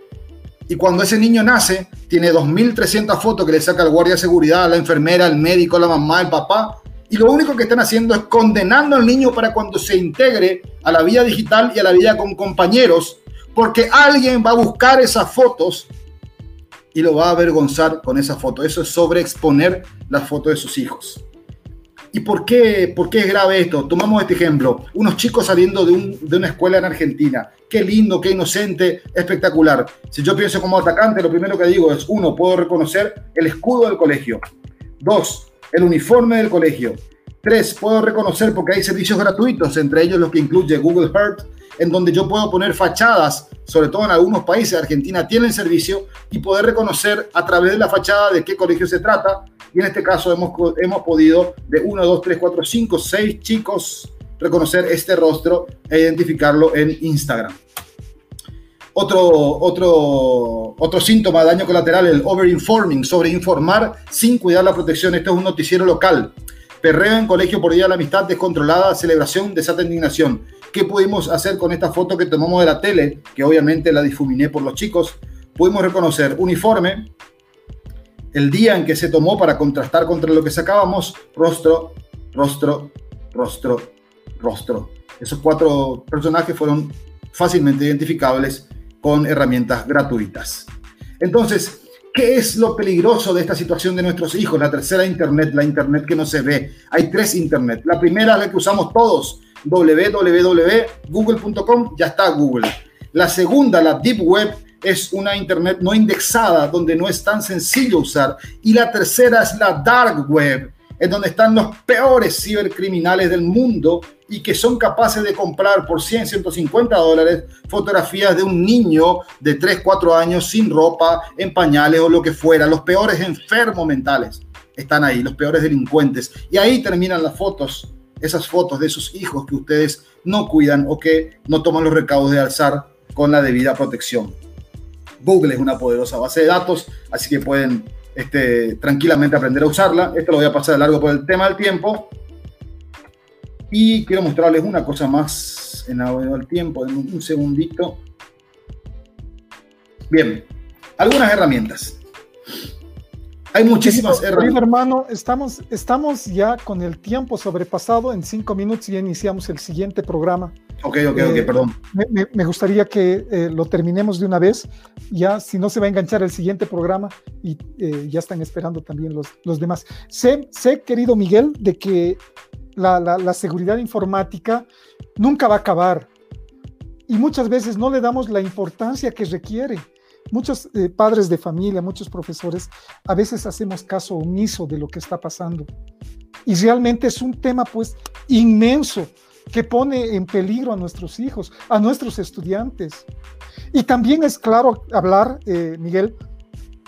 Y cuando ese niño nace, tiene 2.300 fotos que le saca el guardia de seguridad, la enfermera, el médico, la mamá, el papá, y lo único que están haciendo es condenando al niño para cuando se integre a la vida digital y a la vida con compañeros, porque alguien va a buscar esas fotos y lo va a avergonzar con esa foto. Eso es sobreexponer la foto de sus hijos. ¿Y por qué, por qué es grave esto? Tomamos este ejemplo. Unos chicos saliendo de, de, una escuela en Argentina. Qué lindo, qué inocente, espectacular. Si yo pienso como atacante, lo primero que digo es, uno, puedo reconocer el escudo del colegio. Dos, el uniforme del colegio. Tres, puedo reconocer porque hay servicios gratuitos, entre ellos los que incluye Google Earth, en donde yo puedo poner fachadas, sobre todo en algunos países, de Argentina tienen servicio, y poder reconocer a través de la fachada de qué colegio se trata. Y en este caso hemos, hemos podido de 1, 2, 3, 4, 5, 6 chicos reconocer este rostro e identificarlo en Instagram. Otro, otro, otro síntoma de daño colateral, el overinforming, sobreinformar sin cuidar la protección. Este es un noticiero local. Perreo en colegio por día la amistad descontrolada, celebración, desata indignación. ¿Qué pudimos hacer con esta foto que tomamos de la tele? Que obviamente la difuminé por los chicos. Pudimos reconocer uniforme, el día en que se tomó para contrastar contra lo que sacábamos, rostro, rostro, rostro, rostro. Esos cuatro personajes fueron fácilmente identificables con herramientas gratuitas. Entonces, ¿Qué es lo peligroso de esta situación de nuestros hijos? La tercera Internet, la Internet que no se ve. Hay tres Internet. La primera, la que usamos todos, www.google.com, ya está Google. La segunda, la Deep Web, es una Internet no indexada, donde no es tan sencillo usar. Y la tercera es la Dark Web, en donde están los peores cibercriminales del mundo y que son capaces de comprar por 100, 150 dólares fotografías de un niño de 3, 4 años sin ropa, en pañales o lo que fuera. Los peores enfermos mentales están ahí, los peores delincuentes. Y ahí terminan las fotos, esas fotos de sus hijos que ustedes no cuidan o que no toman los recaudos de alzar con la debida protección. Google es una poderosa base de datos, así que pueden este, tranquilamente aprender a usarla. Esto lo voy a pasar de largo por el tema del tiempo. Y quiero mostrarles una cosa más en el tiempo, en un segundito. Bien, algunas herramientas. Hay muchísimas herramientas. hermano, estamos, estamos ya con el tiempo sobrepasado. En cinco minutos ya iniciamos el siguiente programa. Ok, ok, ok, eh, perdón. Me, gustaría que eh, lo terminemos de una vez. Ya, si no se va a enganchar el siguiente programa y eh, ya están esperando también los, los demás. Sé, sé, querido Miguel, de que la, seguridad informática nunca va a acabar y muchas veces no le damos la importancia que requiere. Muchos eh, padres de familia, muchos profesores, a veces hacemos caso omiso de lo que está pasando. Y realmente es un tema pues inmenso que pone en peligro a nuestros hijos, a nuestros estudiantes. Y también es claro hablar, eh, Miguel,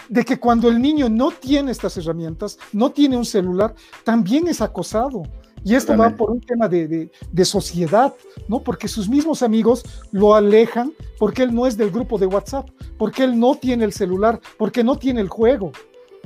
de que cuando el niño no tiene estas herramientas, no tiene un celular, también es acosado. Y esto va por un tema de, de, sociedad, ¿no? Porque sus mismos amigos lo alejan porque él no es del grupo de WhatsApp, porque él no tiene el celular, porque no tiene el juego.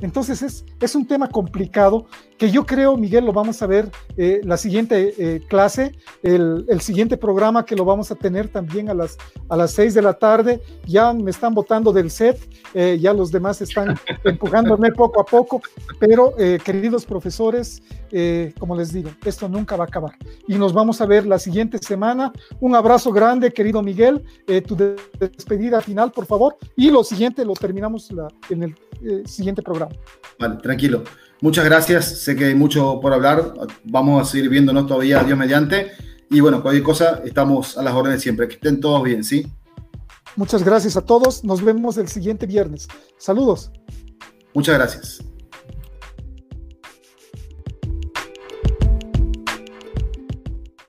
Entonces es, es un tema complicado que yo creo, Miguel, lo vamos a ver eh, la siguiente eh, clase, el, el, siguiente programa que lo vamos a tener también a las, a las seis de la tarde. Ya me están votando del set, eh, ya los demás están *laughs* empujándome poco a poco, pero queridos profesores, como les digo, esto nunca va a acabar. Y nos vamos a ver la siguiente semana. Un abrazo grande, querido Miguel, tu despedida final, por favor. Y lo siguiente lo terminamos la, en el siguiente programa. Vale, tranquilo. Muchas gracias, sé que hay mucho por hablar, vamos a seguir viéndonos todavía, Dios mediante. Y bueno, cualquier cosa, estamos a las órdenes siempre, que estén todos bien, ¿sí? Muchas gracias a todos, nos vemos el siguiente viernes. Saludos. Muchas gracias.